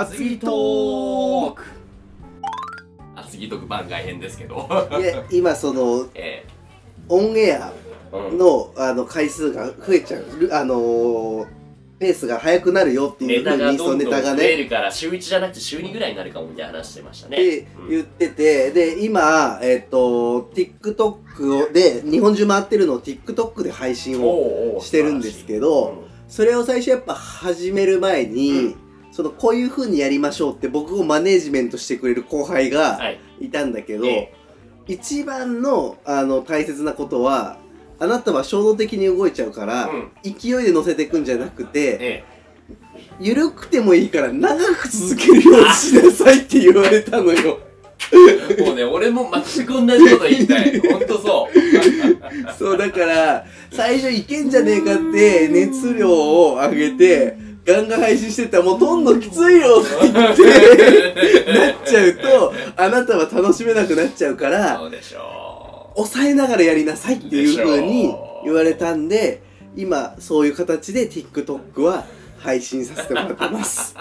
厚木トーク。厚木トーク。番外編ですけど。いや今その えオンエアえうん。のあの回数が増えちゃう。あのーペースが速くなるよっていネタうふうにそがどんどんのネタがね。増えるから週1じゃなくて週2ぐらいになるかもみたいな話してましたね。って言っててで今えっ、と TikTok をで日本中回ってるのを TikTok で配信をおうおうしてるんですけどそれを最初やっぱ始める前に、うんそのこういう風にやりましょうって僕をマネージメントしてくれる後輩がはい。いたんだけど、え一番のあの大切なことはあなたは衝動的に動いちゃうから、うん。勢いで乗せていくんじゃなくてえ緩くてもいいから長く続けるようにしなさいって言われたのよ。えもうね俺も全く同じこと言いたい。ほんとそう。そうだから最初いけんじゃねえかって熱量を上げてガンガン配信してったらもうどんどんきついよって言ってなっちゃうとあなたは楽しめなくなっちゃうからそうでしょ抑えながらやりなさいっていう風にでしょ言われたんで今そういう形で TikTok は配信させてもらってます。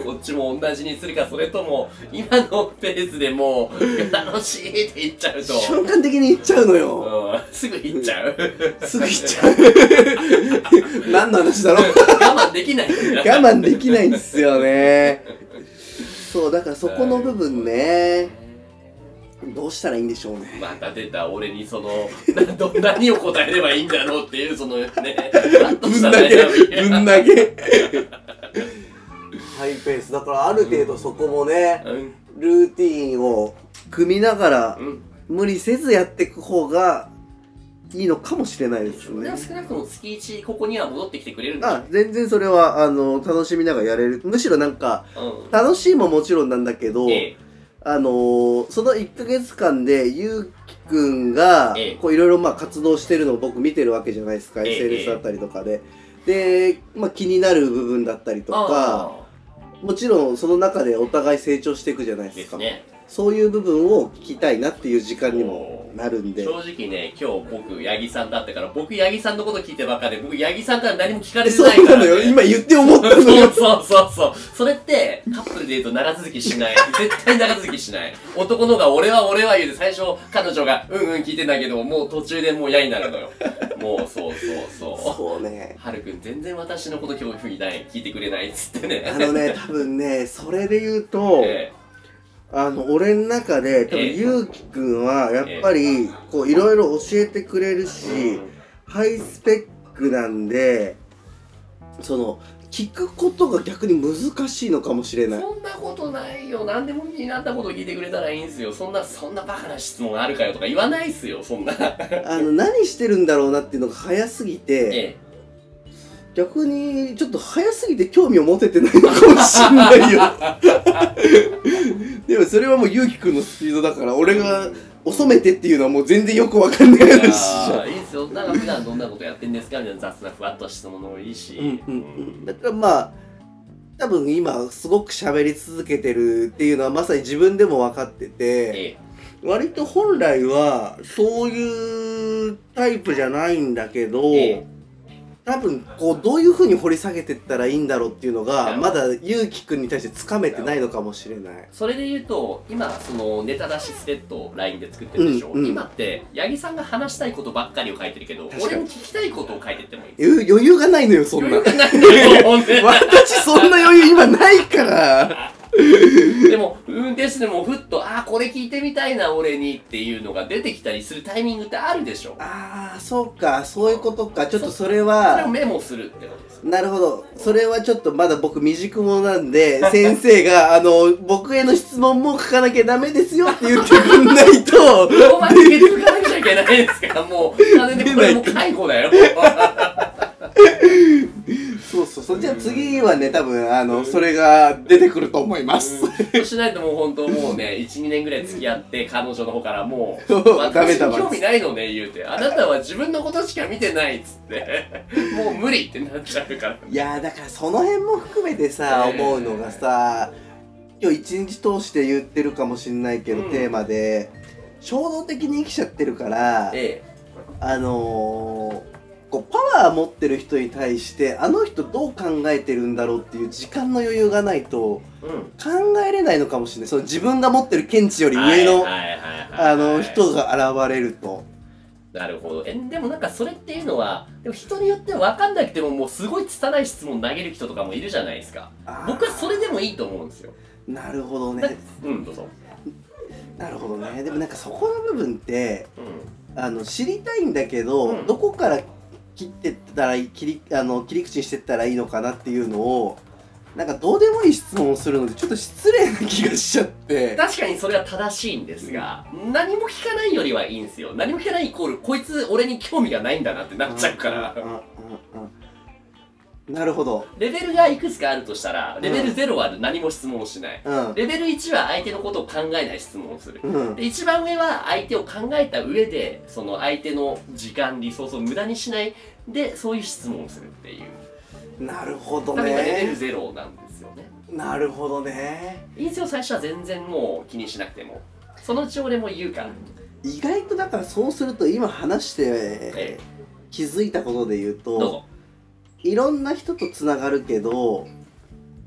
う こっちも同じにするかそれとも今のペースでもう楽しいって言っちゃうと。瞬間的にいっちゃうのよ。うんすぐ行っちゃう。すぐいっちゃう。何の話だろう。我慢できない我慢できないんですよね。そうだからそこの部分ね。どうしたらいいんでしょうね。また出た俺にそのなど何を答えればいいんだろうっていうそのねぶん投げぶん投げ。ハイペース。だからある程度そこもね、うん。ルーティーンを組みながらうん。無理せずやっていく方がいいのかもしれないですね。でも少なくとも月1ここには戻ってきてくれるんだあ全然それはあの楽しみながらやれる。むしろなんかうん。楽しいももちろんなんだけど、ええ。あのーその1ヶ月間でゆうきくんがええ。こういろいろまあ活動してるのを僕見てるわけじゃないですか、ええ SNS だったりとかで。で、まあ、気になる部分だったりとかあもちろんその中でお互い成長していくじゃないでですすねそういう部分を聞きたいなっていう時間にもなるんで。正直ね今日僕八木さんだったから僕八木さんのこと聞いてばっかで僕八木さんから何も聞かれてそないうから、ね、なのよ。今言って思ったそうのよそうそうそう。それってカップルで言うと長続きしない。絶対長続きしない。男のが俺は俺は言う。て最初彼女がうんうん聞いてんだけどもう途中でもう嫌になるのよ。もうそうそうそう。そうね。はるくん全然私のこと今日聞いない。聞いてくれないっつってね。あのね多分ねそれで言うと、えあの俺の中で多分え。えゆうきくんはやっぱりこういろいろ教えてくれるし、えハイスペックなんでその聞くことが逆に難しいのかもしれない。そんなことないよ。何でも気になったこと聞いてくれたらいいんすよ。そんなそんなバカな質問あるかよとか言わないっすよそんな。あの何してるんだろうなっていうのが早すぎてえ逆にちょっと早すぎて興味を持ててないのかもしれないよ。でもそれはもうゆうきくんのスピードだから俺が遅めてっていうのはもう全然よくわかんないえいや話じゃん。ーいいっすよ。なんか普段どんなことやってんですか？みたいな雑なふわっとしたものもいいし、うんうん。うん、だからまあ多分今すごく喋り続けてるっていうのはまさに自分でも分かっててえ。割と本来はそういうタイプじゃないんだけど、ええ多分こうどういうふうに掘り下げてったらいいんだろうっていうのがまだゆうきくんに対してつかめてないのかもしれない。それで言うと今そのネタ出しスレッドを LINE で作ってるでしょ、うんうん今って八木さんが話したいことばっかりを書いてるけど俺に聞きたいことを書いてってもいい余余裕がないのよそんな。余裕がないんだよ 私そんな余裕今ないから。でも運転手でもふっとああこれ聞いてみたいな俺にっていうのが出てきたりするタイミングってあるでしょ？ああそうか。そういうことか。ちょっとそれそれをは。メモするってことですなるほど。それはちょっとまだ僕未熟者なんで、先生が、あの、僕への質問も書かなきゃダメですよって言ってくんないと、ここまで受け継がなきゃいけないですか？らもう。完全にこれも介護だよ そうそうそう。じゃあ次はね、多分、あの、それが出てくると思います。そうしないともう本当もうね12年ぐらい付き合って彼女の方からもうダメだわ。私に興味ないのね言うて。あなたは自分のことしか見てないっつって。もう無理ってなっちゃうからいやーだからその辺も含めてさ、ええ思うのがさ、今日一日通して言ってるかもしんないけど、うん。テーマで、衝動的に生きちゃってるから、えあのー、こうパワパー持ってる人に対してあの人どう考えてるんだろうっていう時間の余裕がないとうん。考えれないのかもしれない。その自分が持ってる見地より上の、あの人が現れると。なるほど。えでもなんかそれっていうのはでも人によっては分かんなくてももうすごい拙い質問投げる人とかもいるじゃないですか。僕はそれでもいいと思うんですよ。なるほどだねうんどうぞ。なるほどね。でもなんかそこの部分ってうん。あの知りたいんだけど、うん。どこから切ってったらいい切りあの切り口にしてったらいいのかなっていうのをなんかどうでもいい質問をするのでちょっと失礼な気がしちゃって。確かにそれは正しいんですが、何も聞かないよりはいいんですよ。何も聞かないイコールこいつ俺に興味がないんだなってなっちゃうから。うんうんうんうんなるほど。レベルがいくつかあるとしたらレベル0は何も質問をしない。うん。レベル1は相手のことを考えない質問をする。うん。で一番上は相手を考えた上でその相手の時間リソースを無駄にしない。でそういう質問をするっていう。なるほど多分今レベルね0なんですよね。なるほどね。いいですよ最初は全然もう気にしなくても。そのうち俺も言うから。意外とだからそうすると今話してえ。気づいたことで言うとどうぞいろんな人とつながるけど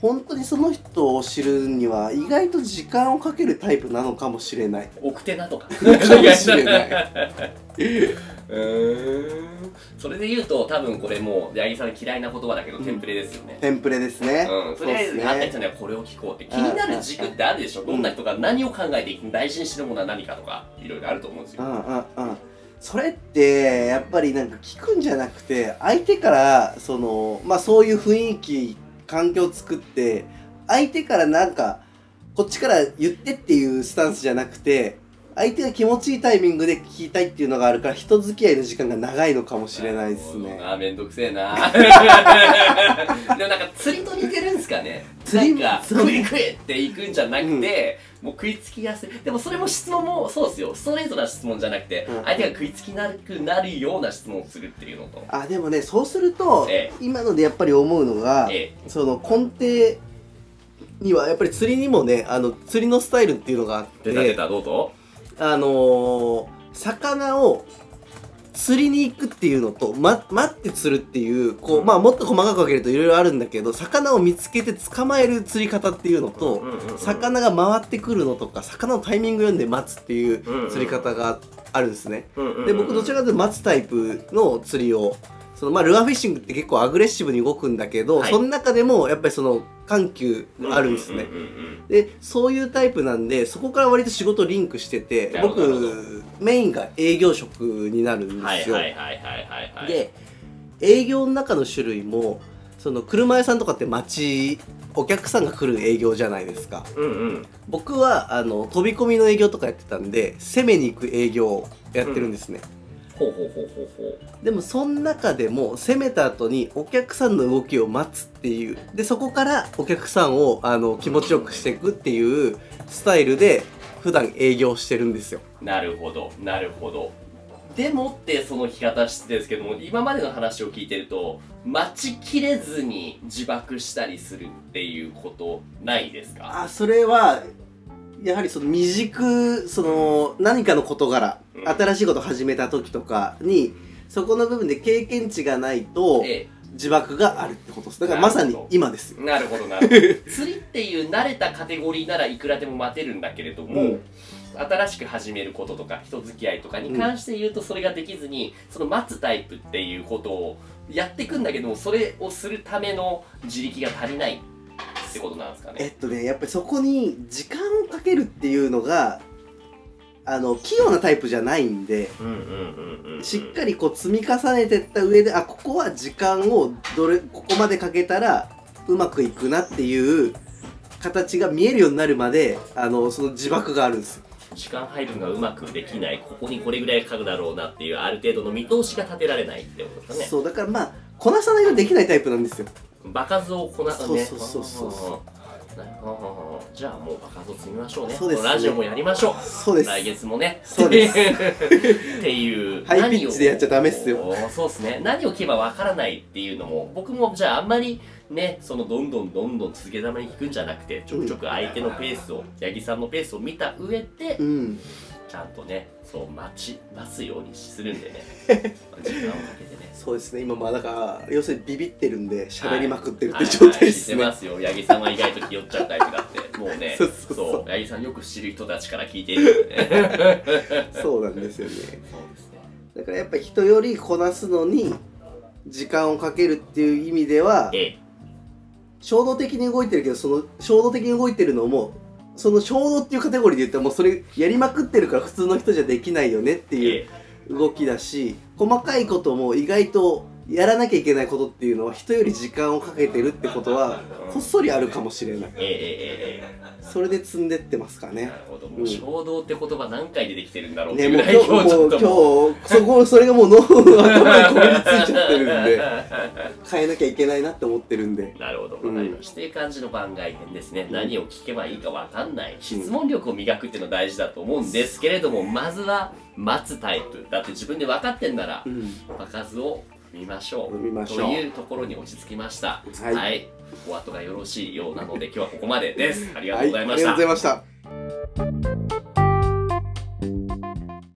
本当にその人を知るには意外と時間をかけるタイプなのかもしれない。奥手なとか。かもしれないうーん。それで言うと多分これもう八木さん嫌いな言葉だけど、テンプレですよね。テンプレですね、うん、とりあえずあったね人にはこれを聞こうって気になる軸ってあるでしょ？うん。どんな人が何を考えて大事にしてるものは何かとかいろいろあると思うんですよ。うんうんうんそれってやっぱりなんか聞くんじゃなくて相手からそのまあそういう雰囲気環境を作って相手からなんかこっちから言ってっていうスタンスじゃなくて相手が気持ちいいタイミングで聞きたいっていうのがあるから人付き合いの時間が長いのかもしれないですね。あーめんどくせえな。でもなんか釣りと似てるんですかね。釣りなんかそう。食え食えっていくんじゃなくて、もう食いつきやすい。でもそれも質問もそうですよ。ストレートな質問じゃなくて、うん。相手が食いつきなくなるような質問をするっていうのと。あでもねそうすると、ええ。今のでやっぱり思うのが、え。その根底にはやっぱり釣りにもねあの釣りのスタイルっていうのがあって。出た出たどうぞあのー、魚を釣りに行くっていうのと、ま、待って釣るっていうこう、まあもっと細かく分けるといろいろあるんだけど魚を見つけて捕まえる釣り方っていうのと、うんうんうん魚が回ってくるのとか魚のタイミング読んで待つっていううんうん釣り方があるんですね。うんうんうん。で僕どちらかというと待つタイプの釣りをそのまあルアーフィッシングって結構アグレッシブに動くんだけど、はい。その中でもやっぱりその緩急があるんですね。うんうんうんうんでそういうタイプなんでそこから割と仕事リンクしてて僕メインが営業職になるんはいですよ。で営業の中の種類もその車屋さんとかって街お客さんが来る営業じゃないですか。うんうん。僕はあの飛び込みの営業とかやってたんで攻めに行く営業をやってるんですね、ほうほうほうほうほう。でもその中でも攻めた後にお客さんの動きを待つっていう。でそこからお客さんをあの気持ちよくしていくっていうスタイルで普段営業してるんですよ。なるほどなるほど。でもってその聞き方してですけども今までの話を聞いてると待ちきれずに自爆したりするっていうことないですか？あそれはやはりその未熟その何かの事柄、うん。新しいことを始めた時とかにそこの部分で経験値がないとえ自爆があるってことです。だからまさに今ですなるほどなるほど。釣りっていう慣れたカテゴリーならいくらでも待てるんだけれども、うん。新しく始めることとか人付き合いとかに関して言うとそれができずに、その待つタイプっていうことをやっていくんだけどもそれをするための自力が足りないってことなんですかね。えっとねやっぱりそこに時間をかけるっていうのがあの器用なタイプじゃないんでしっかりこう積み重ねてった上であここは時間をどれここまでかけたらうまくいくなっていう形が見えるようになるまであのその自爆があるんですよ。時間配分がうまくできないここにこれぐらいかかるだろうなっていうある程度の見通しが立てられないってことですかね。そうだからまあこなさないとできないタイプなんですよ場数をこなすね。そうそうそうそうじゃあもう場数を積みましょうね。そうですね。ラジオもやりましょう。そうです。来月もね。そうです。っていうハイピッチでやっちゃダメっすよ。そうですね。何を聞けばわからないっていうのも僕もじゃああんまりねそのどんどんどんどん続けざまに聞くんじゃなくてちょくちょく相手のペースを八木さんのペースを見た上でうんちゃんとねそう待ち待つようにするんでね。時間をかけてね。そうですね。今まあだから要するにビビってるんで喋りまくってるっはい。て状態ですね、はい。知ってますよ。八木さんは意外と気負っちゃうタイプだって もうね。そう八木さんよく知る人たちから聞いているね。そうなんですよね。そうですね。だからやっぱ人よりこなすのに時間をかけるっていう意味ではええ。衝動的に動いてるけどその衝動的に動いてるのもその衝動っていうカテゴリーで言ったらもうそれやりまくってるから普通の人じゃできないよねっていうえ動きだし細かいことも意外とやらなきゃいけないことっていうのは人より時間をかけてるってことはこっそりあるかもしれない。えそれで積んでってますかね。なるほどもう衝動って言葉何回出てきてるんだろうってねいうぐらいもう今日もう。今日そこそれがもう脳の頭にこびりついちゃってるんで。変えなきゃいけないなって思ってるんで。なるほど、わかりました。っていう感じの番外編ですね。何を聞けばいいかわかんない。質問力を磨くっていうの大事だと思うんですけれども、まずは待つタイプ。だって自分で分かってんならう、ん。場数を見ましょう。見ましょうというところに落ち着きました。はいお後がよろしいようなので、今日はここまでです。ありがとはいうございました。ありがとうございました